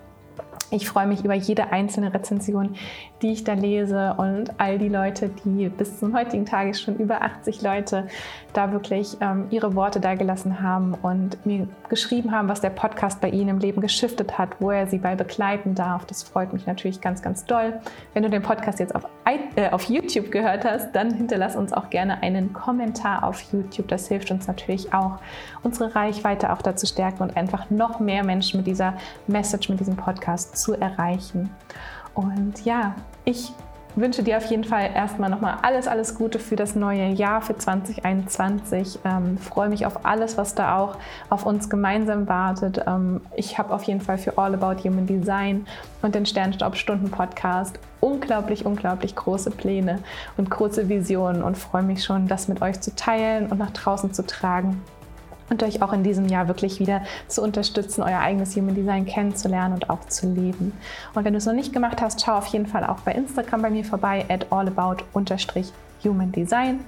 Ich freue mich über jede einzelne Rezension, die ich da lese. Und all die Leute, die bis zum heutigen Tage schon über 80 Leute da wirklich ähm, ihre Worte da gelassen haben und mir geschrieben haben, was der Podcast bei ihnen im Leben geschiftet hat, wo er sie bei begleiten darf. Das freut mich natürlich ganz, ganz doll. Wenn du den Podcast jetzt auf, äh, auf YouTube gehört hast, dann hinterlass uns auch gerne einen Kommentar auf YouTube. Das hilft uns natürlich auch, unsere Reichweite auch dazu stärken und einfach noch mehr Menschen mit dieser Message, mit diesem Podcast zu erreichen. Und ja, ich wünsche dir auf jeden Fall erstmal nochmal alles, alles Gute für das neue Jahr, für 2021. Ähm, freue mich auf alles, was da auch auf uns gemeinsam wartet. Ähm, ich habe auf jeden Fall für All About Human Design und den Sternstaub-Stunden-Podcast unglaublich, unglaublich große Pläne und große Visionen und freue mich schon, das mit euch zu teilen und nach draußen zu tragen und euch auch in diesem Jahr wirklich wieder zu unterstützen, euer eigenes Human Design kennenzulernen und auch zu leben. Und wenn du es noch nicht gemacht hast, schau auf jeden Fall auch bei Instagram bei mir vorbei, at allabout-human design.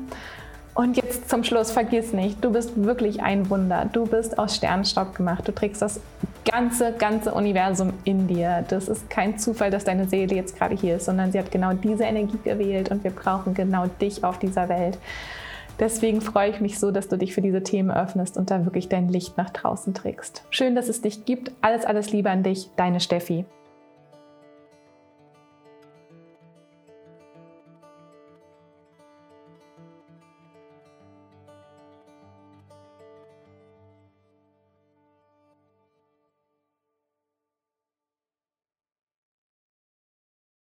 Und jetzt zum Schluss, vergiss nicht, du bist wirklich ein Wunder. Du bist aus Sternenstaub gemacht. Du trägst das ganze, ganze Universum in dir. Das ist kein Zufall, dass deine Seele jetzt gerade hier ist, sondern sie hat genau diese Energie gewählt und wir brauchen genau dich auf dieser Welt. Deswegen freue ich mich so, dass du dich für diese Themen öffnest und da wirklich dein Licht nach draußen trägst. Schön, dass es dich gibt. Alles, alles Liebe an dich, deine Steffi.